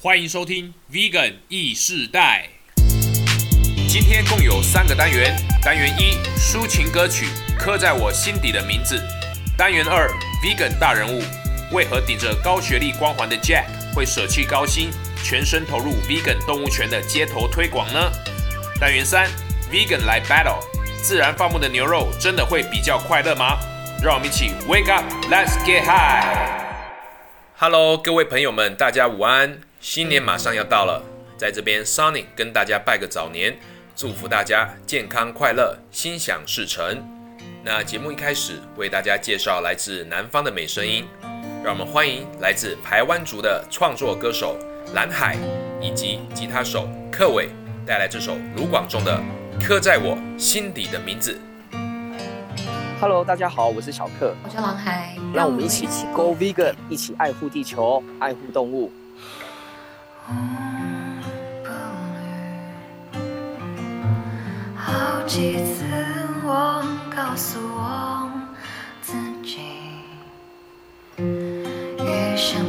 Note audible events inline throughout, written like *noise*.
欢迎收听 Vegan 意世代。今天共有三个单元：单元一，抒情歌曲刻在我心底的名字；单元二，Vegan 大人物，为何顶着高学历光环的 Jack 会舍弃高薪，全身投入 Vegan 动物权的街头推广呢？单元三，Vegan 来 Battle，自然放牧的牛肉真的会比较快乐吗？让我们一起 Wake up，Let's get high。Hello，各位朋友们，大家午安！新年马上要到了，在这边 Sunny 跟大家拜个早年，祝福大家健康快乐，心想事成。那节目一开始为大家介绍来自南方的美声音，让我们欢迎来自台湾族的创作歌手蓝海以及吉他手克伟带来这首卢广仲的《刻在我心底的名字》。Hello，大家好，我是小克，我叫蓝海，让我们一起 Go Vegan，一起爱护地球，爱护动物。好几次我告诉我自己，余生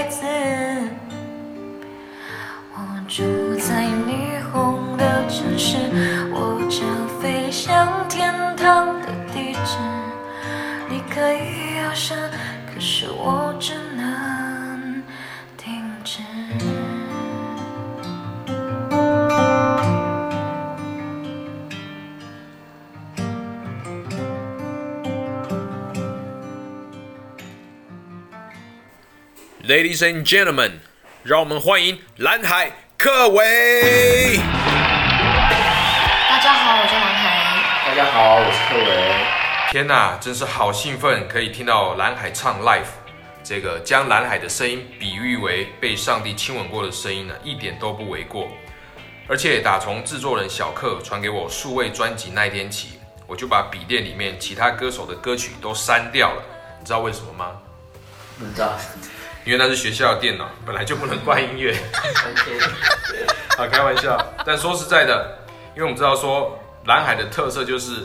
一 Ladies and gentlemen，让我们欢迎蓝海克维。大家好，我叫蓝海。大家好，我是克维。天呐，真是好兴奋，可以听到蓝海唱 live。这个将蓝海的声音比喻为被上帝亲吻过的声音呢，一点都不为过。而且打从制作人小克传给我数位专辑那一天起，我就把笔电里面其他歌手的歌曲都删掉了。你知道为什么吗？不知道。因为那是学校的电脑，*laughs* 本来就不能关音乐。OK。*laughs* 啊，开玩笑。但说实在的，因为我们知道说蓝海的特色就是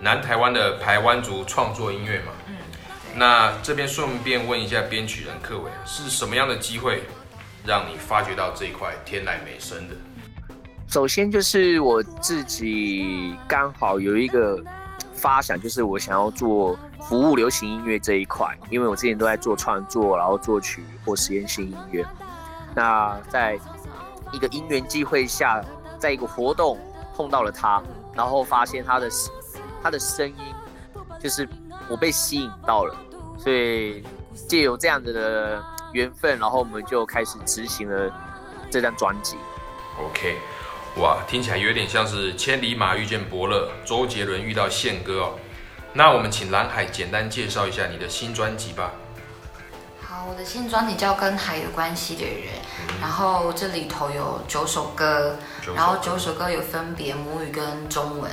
南台湾的台湾族创作音乐嘛。嗯那这边顺便问一下编曲人克伟，是什么样的机会让你发掘到这一块天籁美声的？首先就是我自己刚好有一个发想，就是我想要做服务流行音乐这一块，因为我之前都在做创作，然后作曲或实验性音乐。那在一个因缘机会下，在一个活动碰到了他，然后发现他的他的声音，就是我被吸引到了，所以借由这样子的缘分，然后我们就开始执行了这张专辑。OK，哇，听起来有点像是千里马遇见伯乐，周杰伦遇到宪哥哦。那我们请蓝海简单介绍一下你的新专辑吧。好，我的新专辑叫《跟海有关系的人》，然后这里头有九首歌，然后九首歌有分别母语跟中文，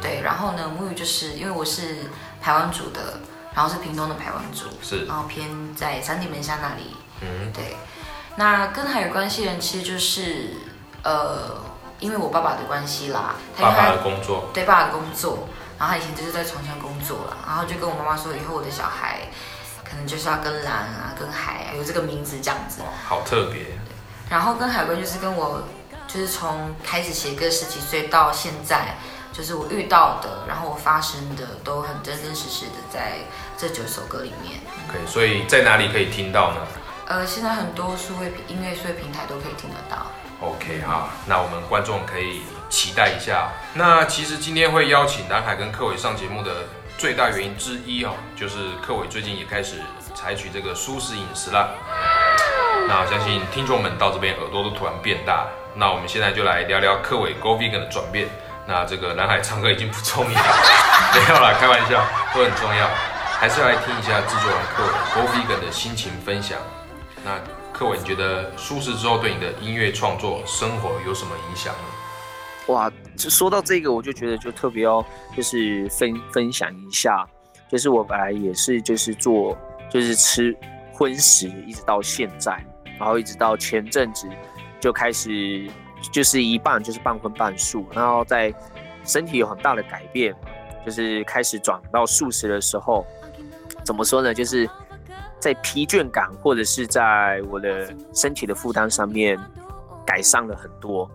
对，然后呢母语就是因为我是台湾族的，然后是屏东的台湾族，是。然后偏在三地门下那里，嗯。对。那跟海有关系的人其实就是呃因为我爸爸的关系啦，他爸爸的工作，对爸爸的工作，然后他以前就是在床上工作了，然后就跟我妈妈说，以后我的小孩可能就是要跟蓝啊、跟海啊有这个名字这样子哇。，好特别。然后跟海龟就是跟我，就是从开始写歌十几岁到现在，就是我遇到的，然后我发生的都很真真实实的在这九首歌里面。可以，所以在哪里可以听到呢呃，现在很多数位音乐数位平台都可以听得到。？OK 哈，那我们观众可以期待一下。那其实今天会邀请南海跟柯伟上节目的最大原因之一哦，就是柯伟最近也开始采取这个舒适饮食啦。那我相信听众们到这边耳朵都突然变大。那我们现在就来聊聊柯伟 Go Vegan 的转变。那这个南海唱歌已经不重要，*laughs* 没有啦，开玩笑，都很重要，还是要来听一下制作人柯伟 Go Vegan 的心情分享。那柯伟，你觉得舒适之后对你的音乐创作、生活有什么影响呢？哇，就说到这个，我就觉得就特别要就是分分享一下，就是我本来也是就是做就是吃荤食，一直到现在，然后一直到前阵子就开始就是一半就是半荤半素，然后在身体有很大的改变，就是开始转到素食的时候，怎么说呢？就是在疲倦感或者是在我的身体的负担上面改善了很多。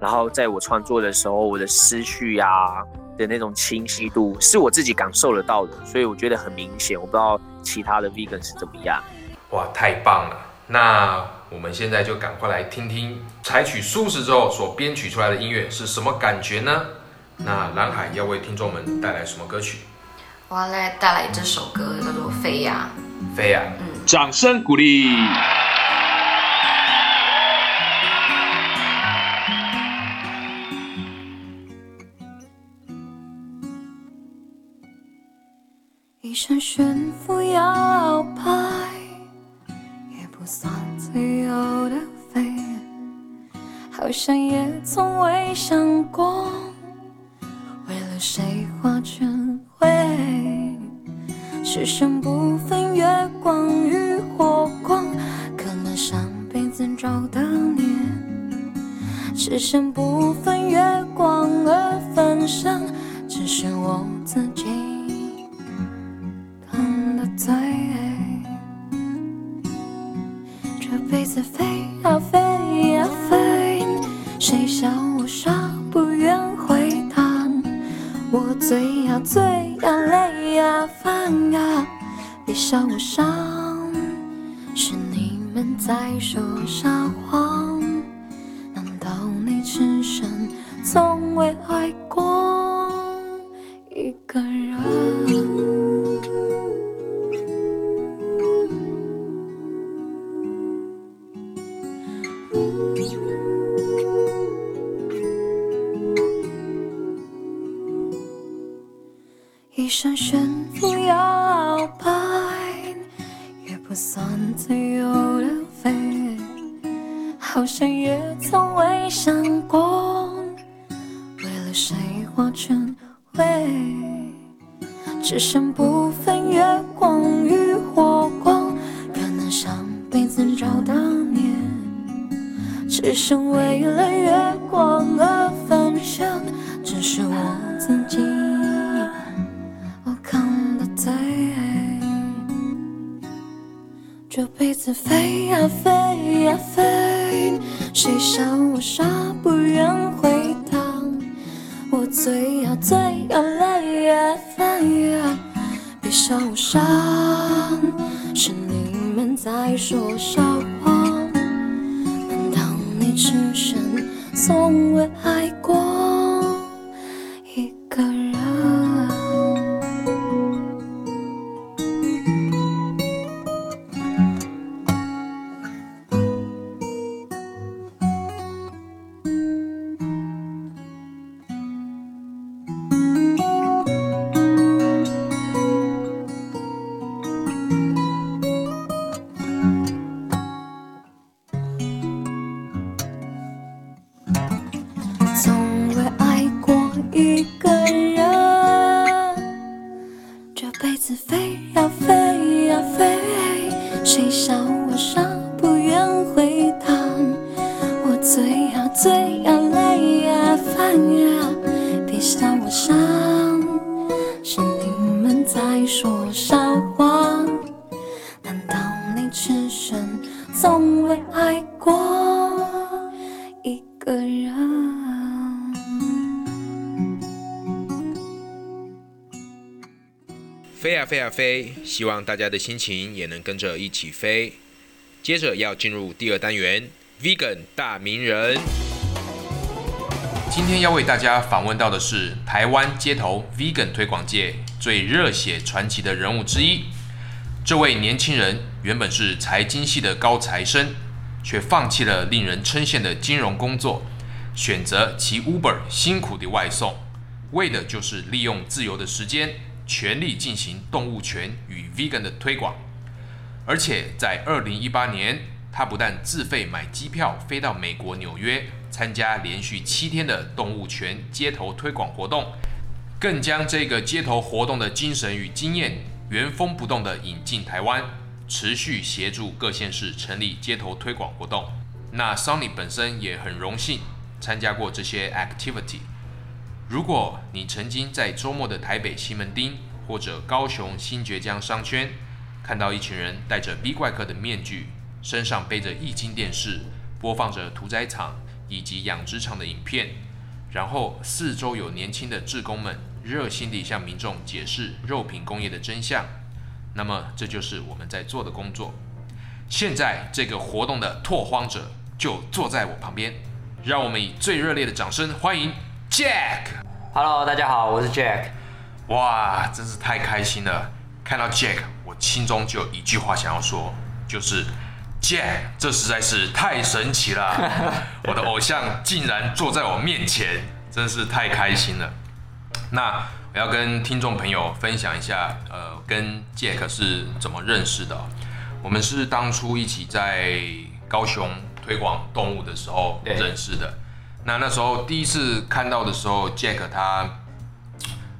然后在我创作的时候，我的思绪啊的那种清晰度是我自己感受得到的，所以我觉得很明显。我不知道其他的 vegan 是怎么样。哇，太棒了！那我们现在就赶快来听听采取素食之后所编曲出来的音乐是什么感觉呢？那蓝海要为听众们带来什么歌曲？我要来带来这首歌叫做《飞呀飞啊！掌声鼓励。一身悬浮摇摆，也不算自由的飞，好像也从未想过，为了谁花全会。世上不分月光与火光，可能上辈子找的孽。世上不分月光而分身，只是我自己。看得对，这辈子飞呀飞呀飞，谁笑我傻不愿回答？我醉呀醉呀累呀烦呀，别笑我傻，是你们在说傻话。飞，希望大家的心情也能跟着一起飞。接着要进入第二单元，Vegan 大名人。今天要为大家访问到的是台湾街头 Vegan 推广界最热血传奇的人物之一。这位年轻人原本是财经系的高材生，却放弃了令人称羡的金融工作，选择骑 Uber 辛苦的外送，为的就是利用自由的时间，全力进行动物权与 Vegan 的推广。而且在二零一八年，他不但自费买机票飞到美国纽约参加连续七天的动物权街头推广活动，更将这个街头活动的精神与经验原封不动地引进台湾，持续协助各县市成立街头推广活动。那 Sonny 本身也很荣幸参加过这些 activity。如果你曾经在周末的台北西门町或者高雄新爵江商圈，看到一群人戴着 B 怪客的面具，身上背着液晶电视，播放着屠宰场以及养殖场的影片，然后四周有年轻的志工们热心地向民众解释肉品工业的真相。那么，这就是我们在做的工作。现在，这个活动的拓荒者就坐在我旁边，让我们以最热烈的掌声欢迎 Jack。Hello，大家好，我是 Jack。哇，真是太开心了！看到 Jack，我心中就有一句话想要说，就是 Jack，这实在是太神奇了！*laughs* 我的偶像竟然坐在我面前，真是太开心了。那我要跟听众朋友分享一下，呃，跟 Jack 是怎么认识的哦、我们是当初一起在高雄推广动物的时候认识的。那那时候第一次看到的时候，Jack 他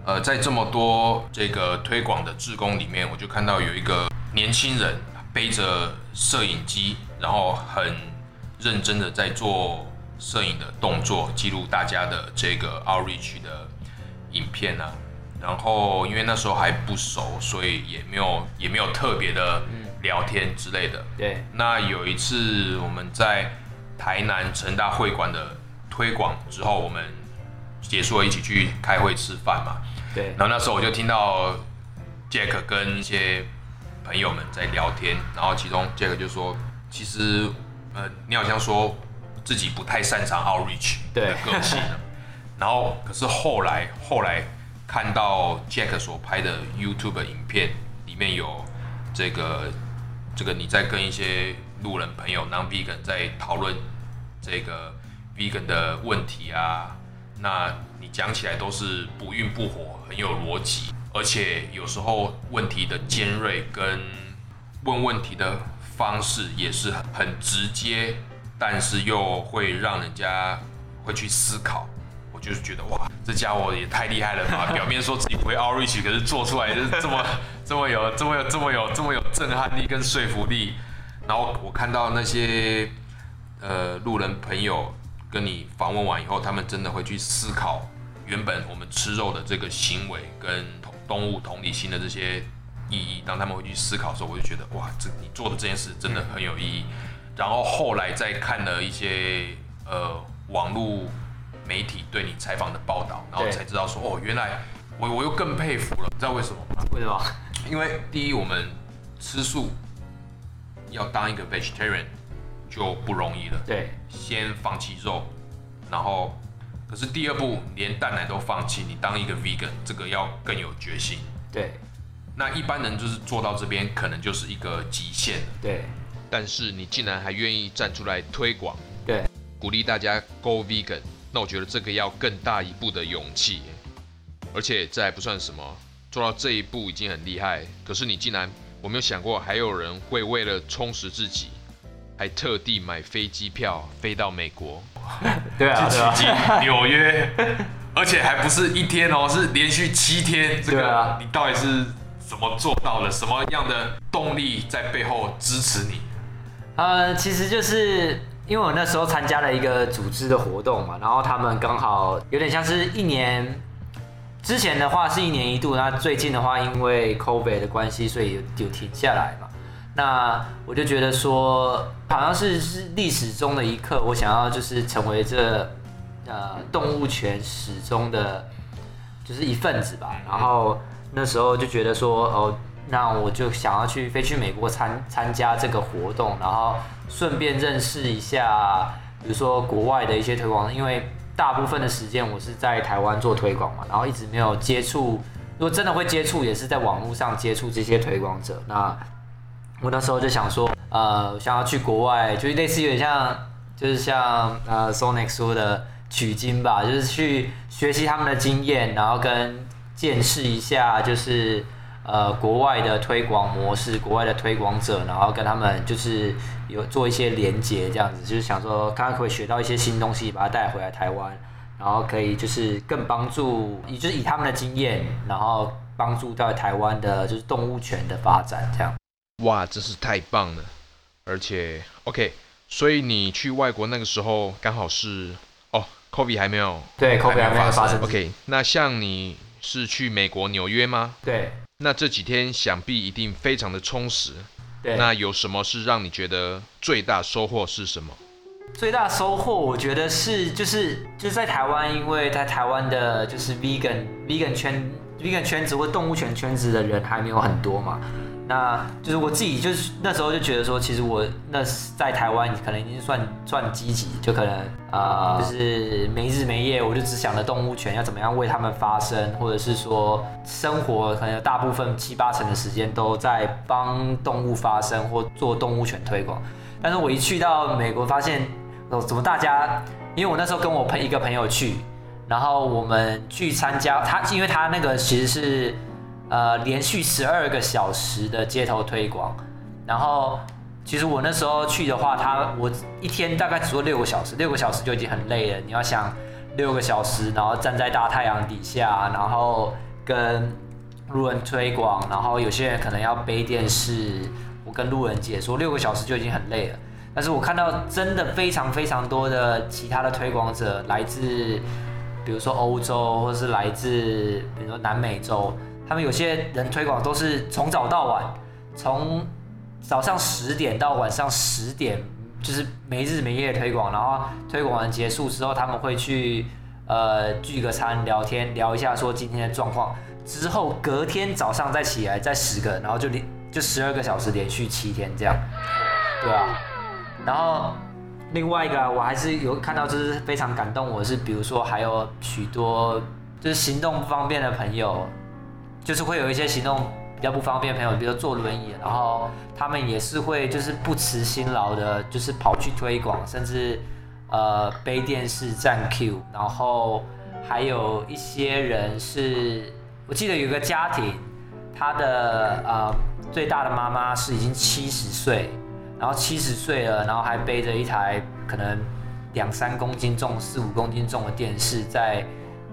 呃，在这么多这个推广的志工里面，我就看到有一个年轻人背着摄影机，然后很认真的在做摄影的动作，记录大家的这个 outreach 的影片啊。然后因为那时候还不熟，所以也没有也没有特别的聊天之类的。对，那有一次我们在台南成大会馆的推广之后，我们结束了一起去开会吃饭嘛。对，然后那时候我就听到 Jack 跟一些朋友们在聊天，然后其中 Jack 就说，其实呃，你好像说自己不太擅长 outreach 对。的个性，*laughs* 然后可是后来后来看到 Jack 所拍的 YouTube 影片里面有这个这个你在跟一些路人朋友 non vegan 在讨论这个 vegan 的问题啊，那你讲起来都是不愠不火，很有逻辑，而且有时候问题的尖锐跟问问题的方式也是很很直接，但是又会让人家会去思考。我就是觉得哇，这家伙也太厉害了吧！*laughs* 表面说自己不会 outreach，可是做出来就是这么这么有这么有这么有这么有震撼力跟说服力。然后我看到那些呃路人朋友跟你访问完以后，他们真的会去思考原本我们吃肉的这个行为跟同动物同理心的这些意义。当他们会去思考的时候，我就觉得哇，这你做的这件事真的很有意义。然后后来再看了一些呃网络媒体对你采访的报道，然后才知道说哦，原来我我又更佩服了。你知道为什么吗？为什么？因为第一，我们吃素要当一个 vegetarian 就不容易了，对，先放弃肉，然后可是第二步连蛋奶都放弃，你当一个 vegan 这个要更有决心。对，那一般人就是做到这边，可能就是一个极限了。对，但是你竟然还愿意站出来推广，对，鼓励大家 go vegan，那我觉得这个要更大一步的勇气，而且这还不算什么，做到这一步已经很厉害。可是你竟然，我没有想过还有人会为了充实自己，还特地买飞机票飞到美国，*laughs* 对啊，对啊，进纽约，而且还不是一天哦，是连续七天。这个、对啊你到底是怎么做到的？什么样的动力在背后支持你？呃，其实就是因为我那时候参加了一个组织的活动嘛，然后他们刚好有点像是一年之前的话是一年一度，那最近的话因为 COVID 的关系，所以有有停下来嘛。那我就觉得说，好像是是历史中的一刻，我想要就是成为这呃动物权史中的就是一份子吧。然后那时候就觉得说，哦，那我就想要去飞去美国参参加这个活动，然后顺便认识一下，比如说国外的一些推广，因为大部分的时间我是在台湾做推广嘛，然后一直没有接触。如果真的会接触，也是在网络上接触这些推广者。那我那时候就想说，呃，想要去国外，就是类似有点像，就是像呃，Sonic 说的取经吧，就是去学习他们的经验，然后跟见识一下，就是呃国外的推广模式，国外的推广者，然后跟他们就是有做一些连接，这样子，就是想说，看看可以学到一些新东西，把它带回来台湾，然后可以就是更帮助，以就是以他们的经验，然后帮助到台湾的就是动物权的发展，这样。哇，真是太棒了！而且，OK，所以你去外国那个时候刚好是哦，COVID 还没有对，COVID 还没有发生。OK，那像你是去美国纽约吗？对。那这几天想必一定非常的充实。对。那有什么是让你觉得最大收获是什么？最大收获，我觉得是就是就是在台湾，因为在台湾的就是 vegan vegan 圈 vegan 圈子或动物权圈子的人还没有很多嘛。那就是我自己，就是那时候就觉得说，其实我那在台湾可能已经算算积极，就可能啊，就是没日没夜，我就只想着动物权要怎么样为他们发声，或者是说生活可能有大部分七八成的时间都在帮动物发声或做动物权推广。但是我一去到美国，发现哦，怎么大家，因为我那时候跟我朋一个朋友去，然后我们去参加他，因为他那个其实是。呃，连续十二个小时的街头推广，然后其实我那时候去的话，他我一天大概只做六个小时，六个小时就已经很累了。你要想六个小时，然后站在大太阳底下，然后跟路人推广，然后有些人可能要背电视，我跟路人解说，六个小时就已经很累了。但是我看到真的非常非常多的其他的推广者，来自比如说欧洲，或是来自比如说南美洲。他们有些人推广都是从早到晚，从早上十点到晚上十点，就是没日没夜推广。然后推广完结束之后，他们会去呃聚个餐，聊天聊一下说今天的状况。之后隔天早上再起来再十个，然后就连就十二个小时连续七天这样，对啊。然后另外一个我还是有看到就是非常感动我是，比如说还有许多就是行动不方便的朋友。就是会有一些行动比较不方便的朋友，比如说坐轮椅，然后他们也是会就是不辞辛劳的，就是跑去推广，甚至呃背电视站 Q，然后还有一些人是，我记得有个家庭，他的呃最大的妈妈是已经七十岁，然后七十岁了，然后还背着一台可能两三公斤重、四五公斤重的电视在。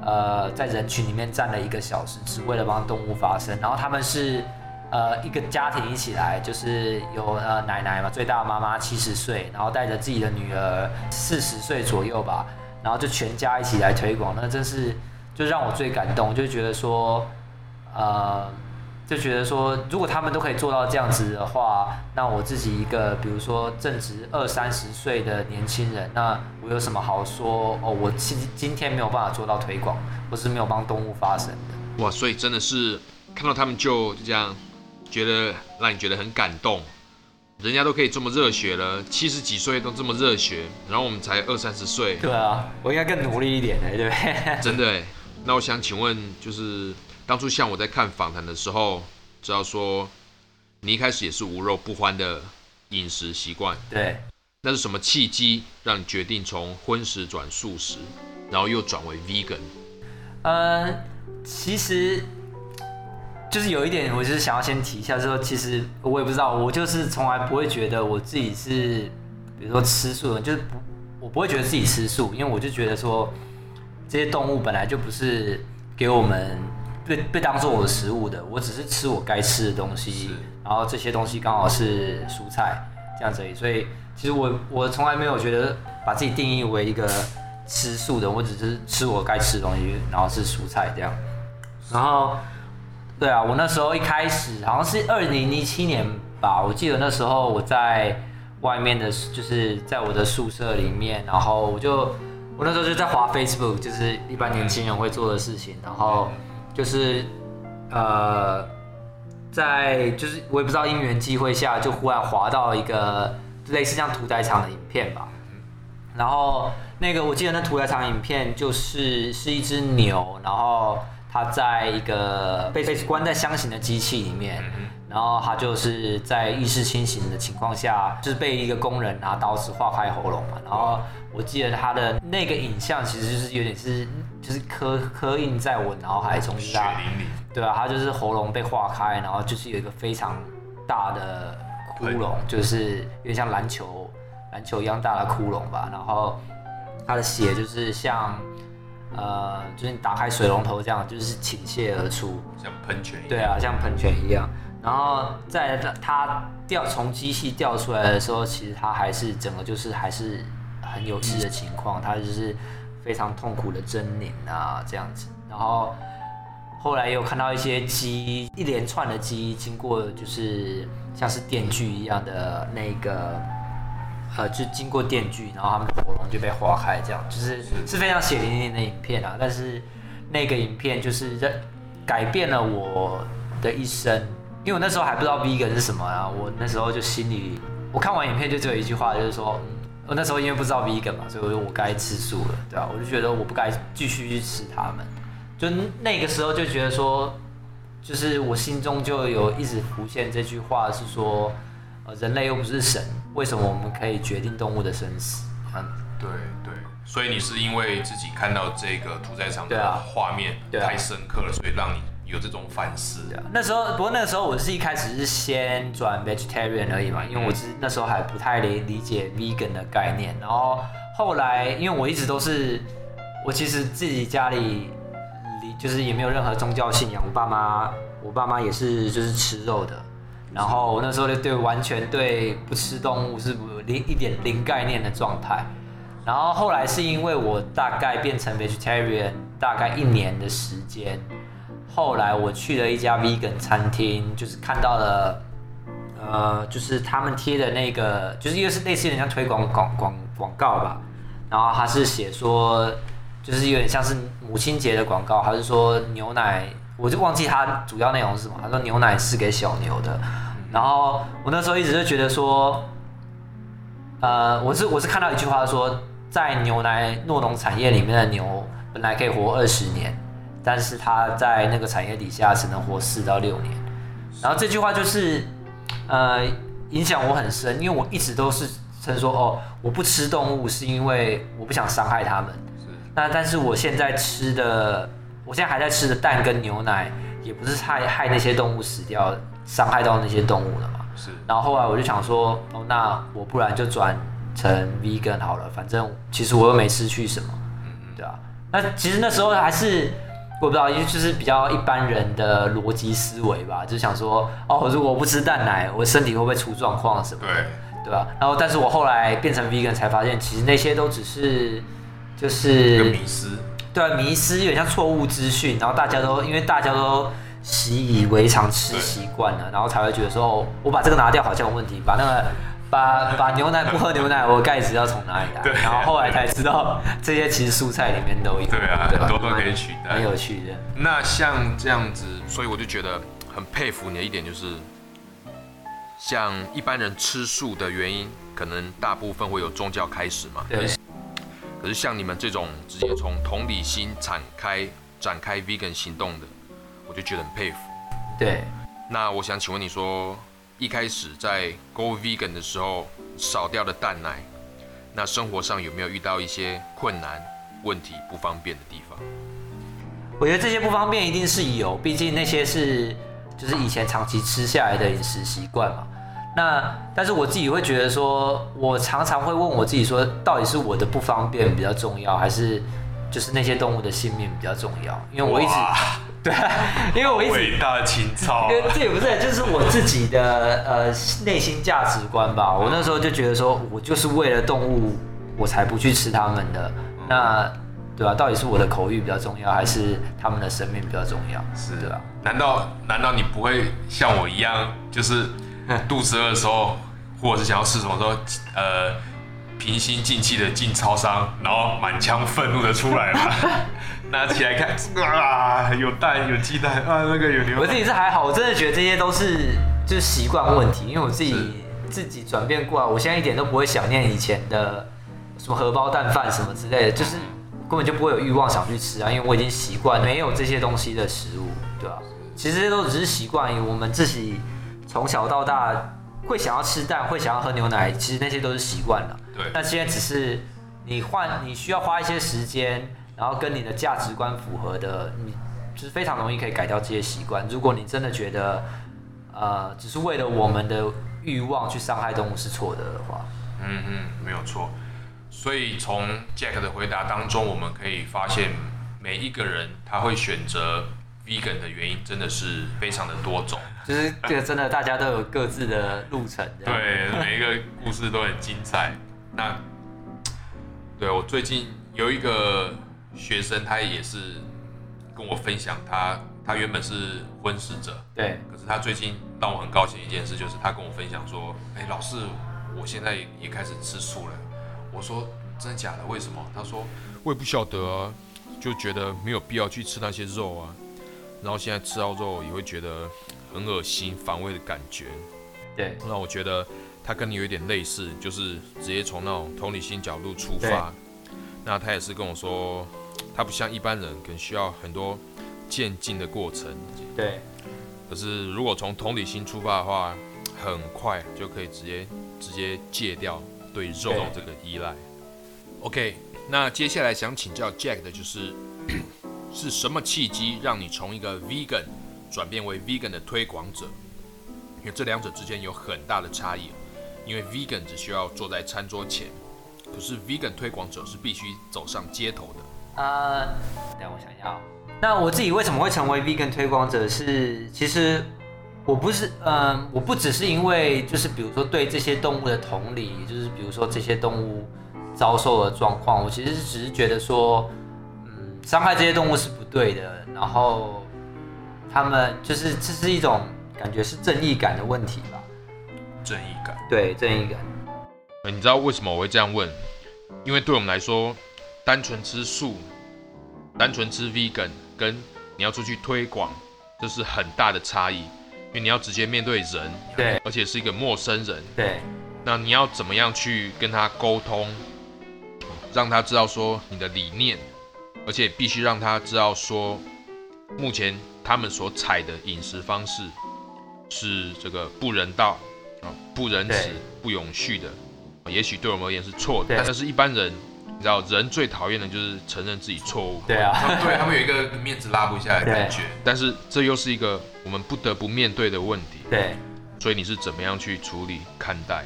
呃，在人群里面站了一个小时，只为了帮动物发声。然后他们是呃一个家庭一起来，就是有呃奶奶嘛，最大的妈妈七十岁，然后带着自己的女儿四十岁左右吧，然后就全家一起来推广。那真是就让我最感动，就觉得说呃。就觉得说，如果他们都可以做到这样子的话，那我自己一个，比如说正值二三十岁的年轻人，那我有什么好说？哦，我今今天没有办法做到推广，或是没有帮动物发声的。哇，所以真的是看到他们就这样，觉得让你觉得很感动。人家都可以这么热血了，七十几岁都这么热血，然后我们才二三十岁。对啊，我应该更努力一点的，对不对？*laughs* 真的。那我想请问，就是。当初像我在看访谈的时候，知道说你一开始也是无肉不欢的饮食习惯。对，那是什么契机让你决定从荤食转素食，然后又转为 vegan？呃，其实就是有一点，我就是想要先提一下，说其实我也不知道，我就是从来不会觉得我自己是，比如说吃素的，就是不，我不会觉得自己吃素，因为我就觉得说这些动物本来就不是给我们。被被当做我的食物的，我只是吃我该吃的东西，然后这些东西刚好是蔬菜这样子，所以其实我我从来没有觉得把自己定义为一个吃素的，我只是吃我该吃的东西，然后是蔬菜这样。然后，对啊，我那时候一开始好像是二零一七年吧，我记得那时候我在外面的，就是在我的宿舍里面，然后我就我那时候就在滑 Facebook，就是一般年轻人会做的事情，然后就是呃，在就是我也不知道因缘机会下，就忽然滑到一个类似像屠宰场的影片吧，然后那个我记得那屠宰场影片就是是一只牛，然后它在一个被被关在箱型的机器里面，然后他就是在意识清醒的情况下，就是被一个工人拿刀子划开喉咙嘛。然后我记得他的那个影像其实就是有点是就是刻刻印在我脑海中，就是血淋淋，对啊，他就是喉咙被划开，然后就是有一个非常大的窟窿，就是有点像篮球篮球一样大的窟窿吧。然后他的血就是像呃，就是你打开水龙头这样，就是倾泻而出。像喷泉一样。对啊，像喷泉一样。然后在它掉从机器掉出来的时候，其实它还是整个就是还是很有事的情况，它就是非常痛苦的狰狞啊这样子。然后后来又看到一些鸡，一连串的鸡经过就是像是电锯一样的那个。呃，就经过电锯，然后他们的喉咙就被划开，这样就是是非常血淋淋的影片啊。但是那个影片就是在改变了我的一生，因为我那时候还不知道 vegan 是什么啊。我那时候就心里，我看完影片就只有一句话，就是说，嗯我那时候因为不知道 vegan 嘛，所以我就我该吃素了，对吧、我就觉得我不该继续去吃它们。就那个时候就觉得说，就是我心中就有一直浮现这句话，是说，呃，人类又不是神，为什么我们可以决定动物的生死？嗯，对对，所以你是因为自己看到这个屠宰场的画面太深刻了，所以让你有这种反思。对啊，那时候不过那时候我是一开始是先转 vegetarian 而已嘛，因为我是那时候还不太理理解 vegan 的概念，然后后来因为我一直都是我其实自己家里里就是也没有任何宗教信仰，我爸妈我爸妈也是就是吃肉的，然后我那时候就对完全对不吃动物是零一点零概念的状态。然后后来是因为我大概变成 vegetarian 大概一年的时间，后来我去了一家 vegan 餐厅，就是看到了，呃，就是他们贴的那个，就是一个是类似人家推广广广广告吧，然后他是写说，就是有点像是母亲节的广告，还是说牛奶，我就忘记它主要内容是什么，他说牛奶是给小牛的，然后我那时候一直就觉得说，呃，我是我是看到一句话说，在牛奶诺农产业里面的牛本来可以活二十年，但是他在那个产业底下只能活四到六年。然后这句话就是，呃，影响我很深，因为我一直都是称说，哦，我不吃动物是因为我不想伤害它们。那但是我现在吃的，我现在还在吃的蛋跟牛奶，也不是害害那些动物死掉，伤害到那些动物了嘛。是然后后来我就想说，哦，那我不然就转成 vegan 好了，反正其实我又没失去什么，对啊。那其实那时候还是我不知道，因为就是比较一般人的逻辑思维吧，就想说，哦，如果我不吃蛋奶，我身体会不会出状况什么的？对，对吧、然后，但是我后来变成 vegan 才发现，其实那些都只是就是迷失。对啊，迷失有点像错误资讯，然后大家都因为大家都习以为常吃习惯了，然后才会觉得说，哦，我把这个拿掉好像有问题，把那个把把牛奶不喝牛奶，我盖子要从哪里来？对然后后来才知道这些其实蔬菜里面都有，对啊吧很多都可以取代很有趣的。那像这样子，所以我就觉得很佩服你的一点就是，像一般人吃素的原因，可能大部分会有宗教开始嘛。对，可是像你们这种直接从同理心展开展开 vegan 行动的，我就觉得很佩服。对，那我想请问你说，一开始在 go vegan 的时候少掉的蛋奶，那生活上有没有遇到一些困难、问题、不方便的地方？我觉得这些不方便一定是有，毕竟那些是就是以前长期吃下来的饮食习惯嘛。那但是我自己会觉得说，我常常会问我自己说，到底是我的不方便比较重要，还是就是那些动物的性命比较重要？因为我一直哇 *laughs* 对，因为我一直伟大的情操因为这也不是，就是我自己的呃内心价值观吧。我那时候就觉得说，我就是为了动物，我才不去吃它们的。那对吧、到底是我的口欲比较重要，还是他们的生命比较重要？是对吧、难道难道你不会像我一样，就是 *laughs* 肚子饿的时候，或者是想要吃什么时候，呃，平心静气的进超商，然后满腔愤怒的出来吗？*laughs* 拿起来看，啊，有蛋有鸡蛋啊，那个有牛我自。己是还好，我真的觉得这些都是就是习惯问题，因为我自己自己转变过来，我现在一点都不会想念以前的什么荷包蛋饭什么之类的，就是根本就不会有欲望想去吃啊，因为我已经习惯没有这些东西的食物，对吧、其实这些都只是习惯我们自己从小到大会想要吃蛋，会想要喝牛奶，其实那些都是习惯了。对，那现在只是你换，你需要花一些时间，然后跟你的价值观符合的，你就是非常容易可以改掉这些习惯。如果你真的觉得，呃，只是为了我们的欲望去伤害动物是错的的话，嗯嗯，没有错。所以从 Jack 的回答当中，我们可以发现，每一个人他会选择 vegan 的原因真的是非常的多种。就是这个真的大家都有各自的路程。对，每一个故事都很精彩。那对我最近有一个学生，他也是跟我分享他，他原本是婚食者，对可是他最近让我很高兴一件事，就是他跟我分享说，哎，老师，我现在也开始吃素了。我说真的假的？为什么？他说我也不晓得啊，就觉得没有必要去吃那些肉啊。然后现在吃到肉也会觉得很恶心、反胃的感觉。对那我觉得他跟你有一点类似，就是直接从那种同理心角度出发。那他也是跟我说，他不像一般人，可能需要很多渐进的过程。对可是如果从同理心出发的话，很快就可以直接直接戒掉对肉这个依赖。OK，那接下来想请教 Jack 的就是，是什么契机让你从一个 vegan 转变为 vegan 的推广者？因为这两者之间有很大的差异。因为 vegan 只需要坐在餐桌前，可是 vegan 推广者是必须走上街头的。呃，等我想一下。那我自己为什么会成为 vegan 推广者是？其实我不是，嗯、我不只是因为就是比如说对这些动物的同理，就是比如说这些动物遭受的状况，我其实只是觉得说，伤害这些动物是不对的，然后他们就是这是一种感觉是正义感的问题吧？正义感。对，正义感。呃你知道为什么我会这样问？因为对我们来说，单纯吃素、单纯吃 vegan，跟你要出去推广，这是很大的差异。因为你要直接面对人，对而且是一个陌生人，对那你要怎么样去跟他沟通，让他知道说你的理念，而且必须让他知道说，目前他们所采的饮食方式是这个不人道啊、不仁慈、不永续的，也许对我们而言是错的，但是一般人，你知道，人最讨厌的就是承认自己错误，对啊，对他们有一个面子拉不下来的感觉，但是这又是一个我们不得不面对的问题，对。所以你是怎么样去处理看待？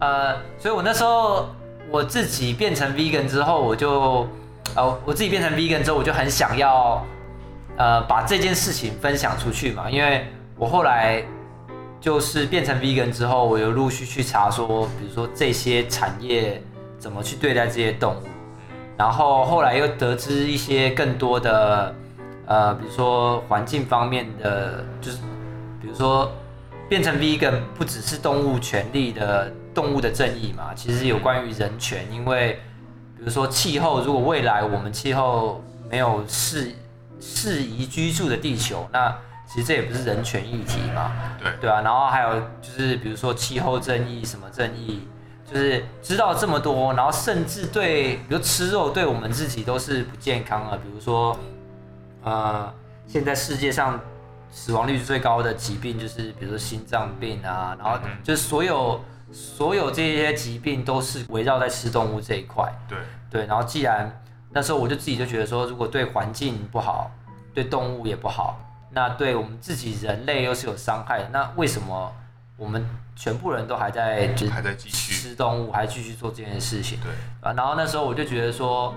呃，所以我那时候我自己变成 vegan 之后，我就呃我自己变成 vegan 之后，我就很想要呃把这件事情分享出去嘛，因为我后来就是变成 vegan 之后，我又陆续去查说，比如说这些产业怎么去对待这些动物，然后后来又得知一些更多的呃，比如说环境方面的，就是比如说变成 vegan 不只是动物权利的动物的正义嘛，其实有关于人权，因为比如说气候，如果未来我们气候没有适适宜居住的地球，那其实这也不是人权议题嘛，对。对啊，然后还有就是比如说气候正义什么正义，就是知道这么多，然后甚至对，比如吃肉对我们自己都是不健康的，比如说呃，现在世界上死亡率最高的疾病就是比如说心脏病啊，然后嗯就是所有所有这些疾病都是围绕在吃动物这一块。对，对，然后既然那时候我就自己就觉得说，如果对环境不好，对动物也不好，那对我们自己人类又是有伤害的，那为什么我们全部人都还在就是还在继续，吃动物，还继续做这件事情？对，啊，然后那时候我就觉得说，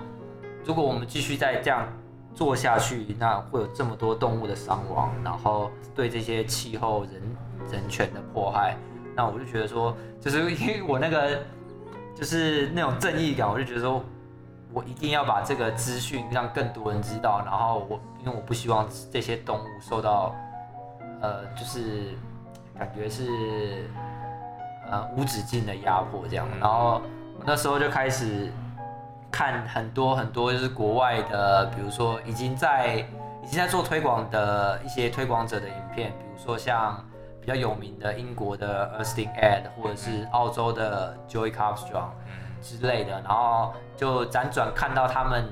如果我们继续再这样做下去，那会有这么多动物的伤亡，然后对这些气候人人权的迫害，那我就觉得说，就是因为我那个就是那种正义感，我就觉得说，我一定要把这个资讯让更多人知道，然后我因为我不希望这些动物受到呃就是感觉是呃无止境的压迫这样，然后那时候就开始看很多很多就是国外的，比如说已经在已经在做推广的一些推广者的影片，比如说像比较有名的英国的 Ersting Ed，或者是澳洲的 Joy Carbstrong 之类的，然后就辗转看到他们，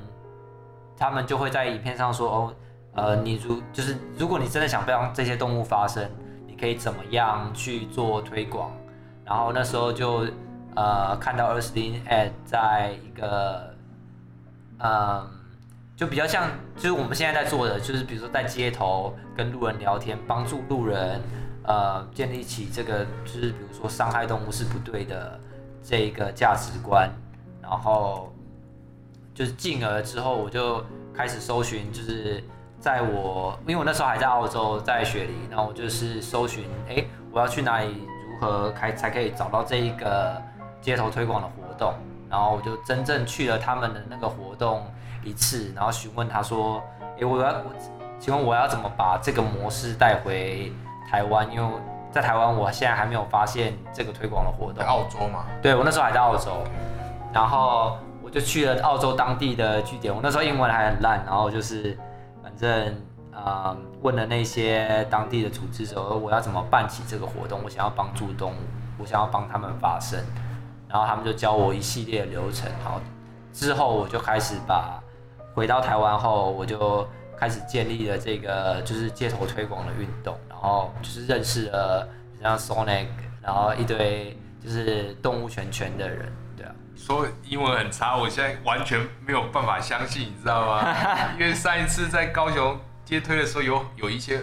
他们就会在影片上说哦，呃，你如就是如果你真的想让这些动物发生，你可以怎么样去做推广？然后那时候就呃看到 Ersting Ed 在一个嗯。就比较像，就是我们现在在做的，就是比如说在街头跟路人聊天，帮助路人，呃，建立起这个，就是比如说伤害动物是不对的这个价值观，然后就是进而之后，我就开始搜寻，就是在我，因为我那时候还在澳洲，在雪梨，然后我就是搜寻，哎，我要去哪里，如何开才可以找到这一个街头推广的活动，然后我就真正去了他们的那个活动。一次，然后询问他说：“诶，我要我，请问我要怎么把这个模式带回台湾？因为在台湾，我现在还没有发现这个推广的活动。澳洲嘛，对我那时候还在澳洲，然后我就去了澳洲当地的据点。我那时候英文还很烂，然后就是反正啊，问了那些当地的组织者，我要怎么办起这个活动？我想要帮助动物，我想要帮他们发声，然后他们就教我一系列流程，然后之后我就开始把。回到台湾后，我就开始建立了这个就是街头推广的运动，然后就是认识了像 Sonic，然后一堆就是动物圈圈的人，对啊。说英文很差，我现在完全没有办法相信，你知道吗？*laughs* 因为上一次在高雄街推的时候，有有一些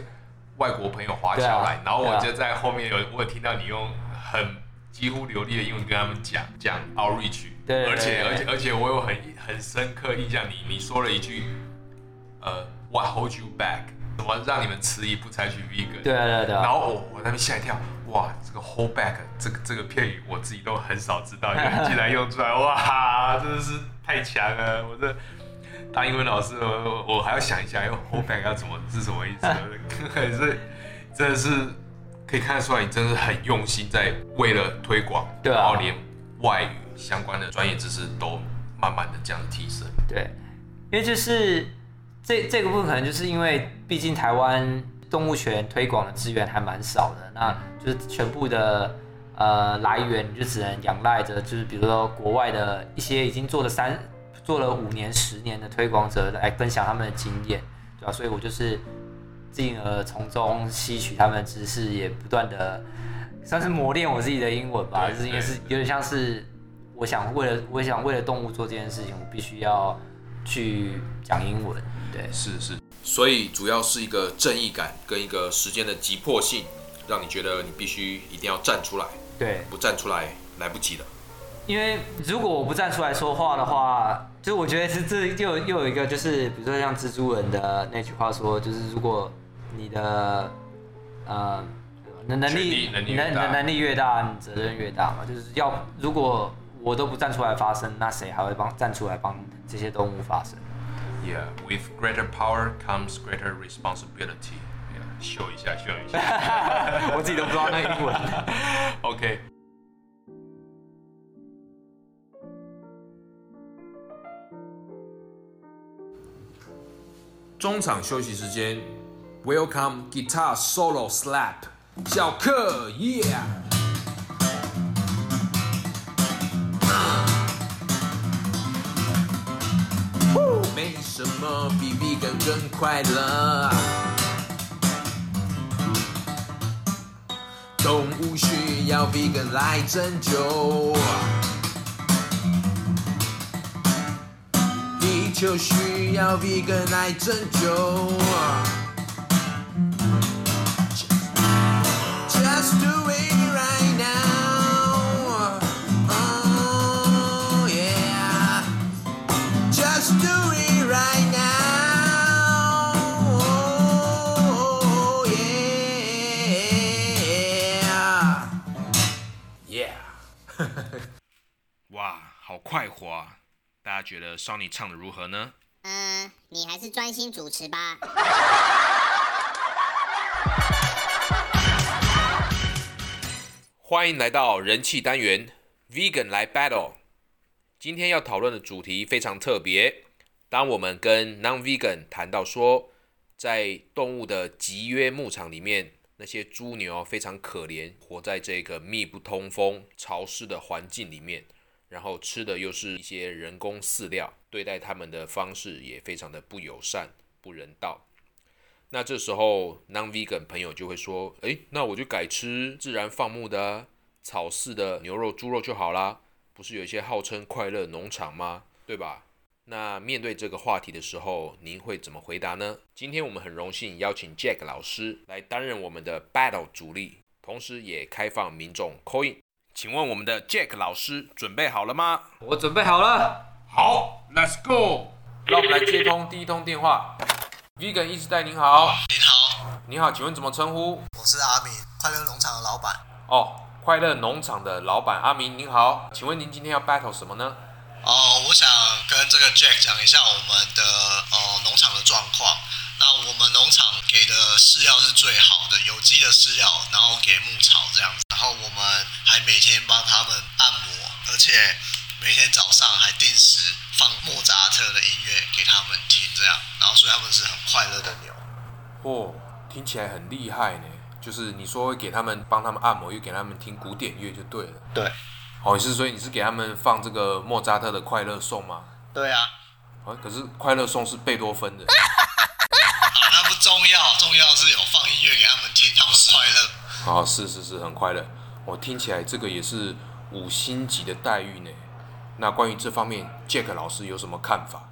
外国朋友华侨来，然后我就在后面有我有听到你用很几乎流利的英文跟他们讲讲 outreach 对。而且而且而且我有很很深刻印象，你你说了一句，呃，What holds you back？怎么让你们迟疑不采取 vegan？对对对。然后我我那边吓一跳，哇，这个 hold back 这个这个片语我自己都很少知道，竟然用出来，哇，真的是太强了！我这当英文老师，我我还要想一下，用 hold back 要怎么是什么意思？*laughs* 可是真的是可以看得出来，你真的是很用心在为了推广对，然后连外语。相关的专业知识都慢慢的这样提升。对，因为就是这这个部分可能就是因为毕竟台湾动物权推广的资源还蛮少的，那就是全部的呃来源就只能仰赖着，就是比如说国外的一些已经做了三做了五年、十年的推广者来分享他们的经验，对吧？所以我就是进而从中吸取他们的知识，也不断的算是磨练我自己的英文吧，就是应该是有点像是。我想为了我想为了动物做这件事情，我必须要去讲英文。对，是是，所以主要是一个正义感跟一个时间的急迫性，让你觉得你必须一定要站出来。对，不站出来来不及了。因为如果我不站出来说话的话，就我觉得是这又又有一个就是，比如说像蜘蛛人的那句话说，就是如果你的呃能能力能能能力越大，你责任越大嘛，就是要如果。我都不站出来发声，那谁还会帮站出来帮这些动物发声 ？Yeah, with greater power comes greater responsibility. Yeah, 秀一下，秀一下。我自己都不知道那英文。OK。中场休息时间，Welcome *laughs* *laughs* Guitar Solo Slap，小克，Yeah。 什么比 vegan 更快乐。动物需要 vegan 来拯救，地球需要 vegan 来拯救。快活啊大家觉得 sony 唱的如何呢？嗯你还是专心主持吧。欢迎来到人气单元 vegan 来 battle 今天要讨论的主题非常特别当我们跟 non vegan 谈到说在动物的集约牧场里面那些猪牛非常可怜活在这个密不通风潮湿的环境里面然后吃的又是一些人工饲料，对待他们的方式也非常的不友善、不人道。那这时候，non-vegan 朋友就会说：“诶，那我就改吃自然放牧的，草饲的牛肉、猪肉就好啦。不是有一些号称快乐农场吗？对吧？”那面对这个话题的时候，您会怎么回答呢？今天我们很荣幸邀请 Jack 老师来担任我们的 battle 主力，同时也开放民众 call in。请问我们的 Jack 老师准备好了吗？我准备好了。好，Let's go。让我们来接通第一通电话。Vegan 意识代您好，您好，你好，请问怎么称呼？我是阿明，快乐农场的老板。哦，快乐农场的老板阿明您好，请问您今天要 battle 什么呢？哦，我想跟这个 Jack 讲一下我们的呃农场的状况。那我们农场给的饲料是最好的有机的饲料，然后给牧草这样子，然后我们还每天帮他们按摩，而且每天早上还定时放莫扎特的音乐给他们听，这样，然后所以他们是很快乐的牛。哦，听起来很厉害呢。就是你说会给他们帮他们按摩，又给他们听古典乐就对了。对，哦，你是所以你是给他们放这个莫扎特的快乐颂吗？对啊，啊，可是快乐颂是贝多芬的。*laughs* 要，重要是有放音乐给他们听，他们快乐。哦，是是是，很快乐。我听起来这个也是五星级的待遇呢。那关于这方面，Jack 老师有什么看法？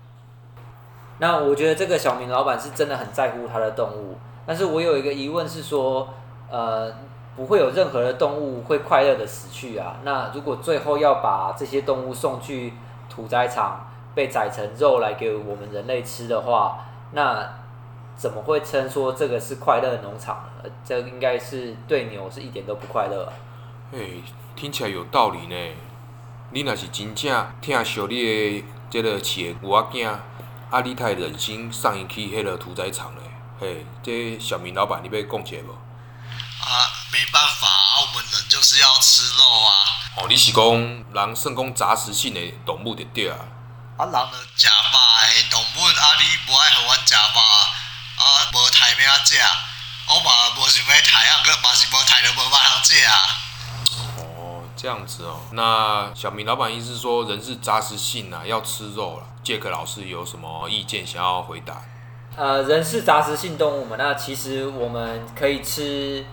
那我觉得这个小明老板是真的很在乎他的动物，但是我有一个疑问是说，呃，不会有任何的动物会快乐的死去啊。那如果最后要把这些动物送去屠宰场被宰成肉来给我们人类吃的话，那怎么会称说这个是快乐农场呢？这应该是对牛是一点都不快乐、啊。嘿，听起来有道理呢。你若是真正疼惜你的这个饲的牛仔囝，啊，你太忍心送伊去迄个屠宰场嘞？嘿，这小明老板，你要讲一下无？啊，没办法啊，我们人就是要吃肉啊。哦，你是讲人算讲杂食性的动物就对啊？啊，人就食肉的动物，啊，你无爱互阮食肉，啊，无刣物仔食，我嘛无想要刣啊，佮嘛是无刣就无法通食啊。哦，这样子哦。那小明老板意思是说，人是杂食性啊，要吃肉了。杰克老师有什么意见想要回答？呃，人是杂食性动物嘛，那其实我们可以吃，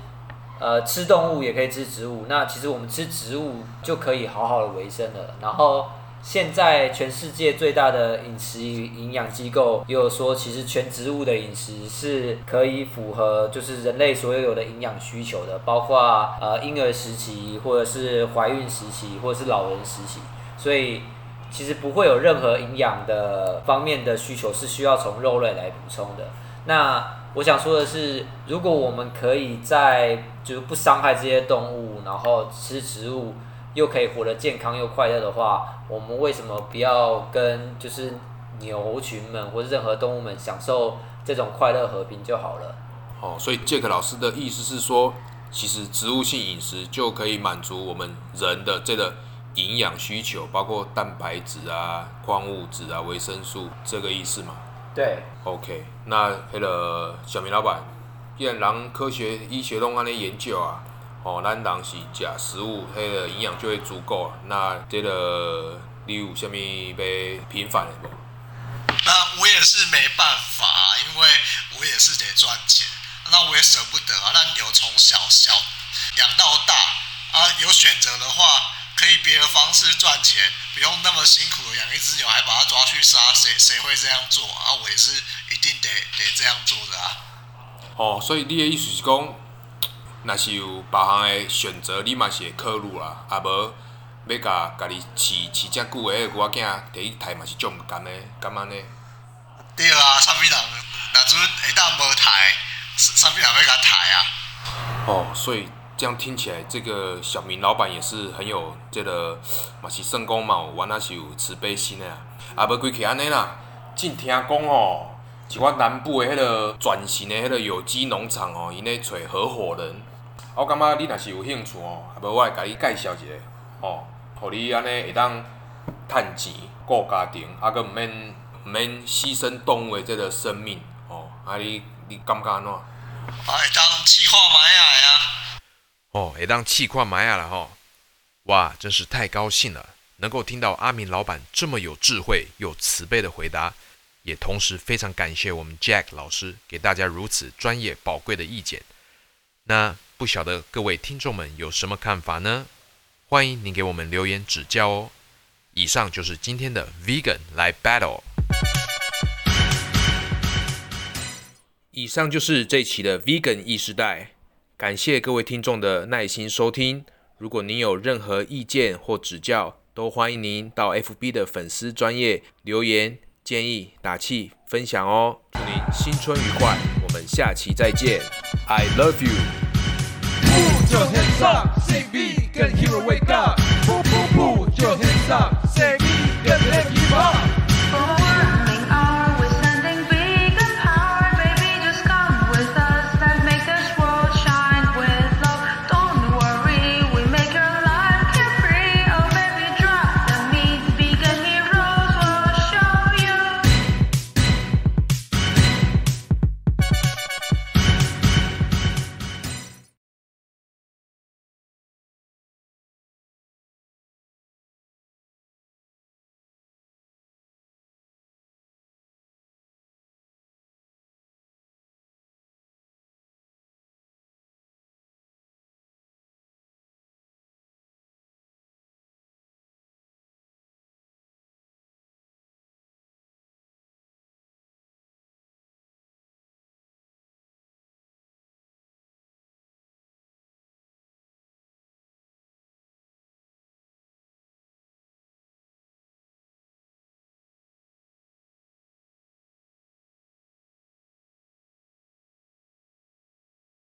呃，吃动物也可以吃植物。那其实我们吃植物就可以好好的维生了。然后现在全世界最大的饮食营养机构也有说，其实全植物的饮食是可以符合就是人类所有的营养需求的，包括呃婴儿时期，或者是怀孕时期，或者是老人时期，所以。其实不会有任何营养的方面的需求是需要从肉类来补充的。那我想说的是，如果我们可以在就是不伤害这些动物，然后吃植物，又可以活得健康又快乐的话，我们为什么不要跟就是牛群们或者任何动物们享受这种快乐和平就好了？哦，所以杰克老师的意思是说，其实植物性饮食就可以满足我们人的这个。营养需求包括蛋白质啊、矿物质啊、维生素，这个意思嘛？对。OK，那迄个小明老板，既然人科学医学拢安尼研究啊，哦，咱人是食食物，迄个营养就会足够啊。那这个你有啥物要平反的无？那我也是没办法，因为我也是得赚钱，那我也舍不得啊。那牛从小小养到大啊，有选择的话。可以别的方式赚钱，不用那么辛苦的养一只牛，还把它抓去杀，谁谁会这样做啊？我也是一定得得这样做的啊。哦，所以你的意思是讲，若是有别项的选择，你嘛是会考虑啦，啊无要甲家己饲饲遮久的牛仔囝摕去刣嘛是种毋甘的，甘安呢？对啊，啥物人若阵会当无刣，啥物人要甲刣啊？哦，所以。这样听起来，这个小明老板也是很有这个嘛是算讲嘛，玩那是有慈悲心的啊。啊，无规气安尼啦。真听讲哦，一寡南部的迄个转型的迄个有机农场哦，因咧找合伙人。我感觉你若是有兴趣哦，啊，无我来甲你介绍一下哦，互你安尼会当趁钱顾家庭，啊，佮毋免毋免牺牲动物的这个生命哦。啊，你你感觉安怎？啊，会，当气化玛雅呀！哦，会当气化玛雅了吼！哇，真是太高兴了，能够听到阿明老板这么有智慧又慈悲的回答，也同时非常感谢我们 Jack 老师给大家如此专业宝贵的意见。那不晓得各位听众们有什么看法呢？欢迎您给我们留言指教哦。以上就是今天的 Vegan 来 Battle。以上就是这期的 Vegan 意识代，感谢各位听众的耐心收听。如果您有任何意见或指教，都欢迎您到 FB 的粉丝专业留言、建议、打气、分享哦。祝您新春愉快，我们下期再见。I love you。your hands up. Say we can hero wake up. Boom boom boom, your hands up. Say we can make it up.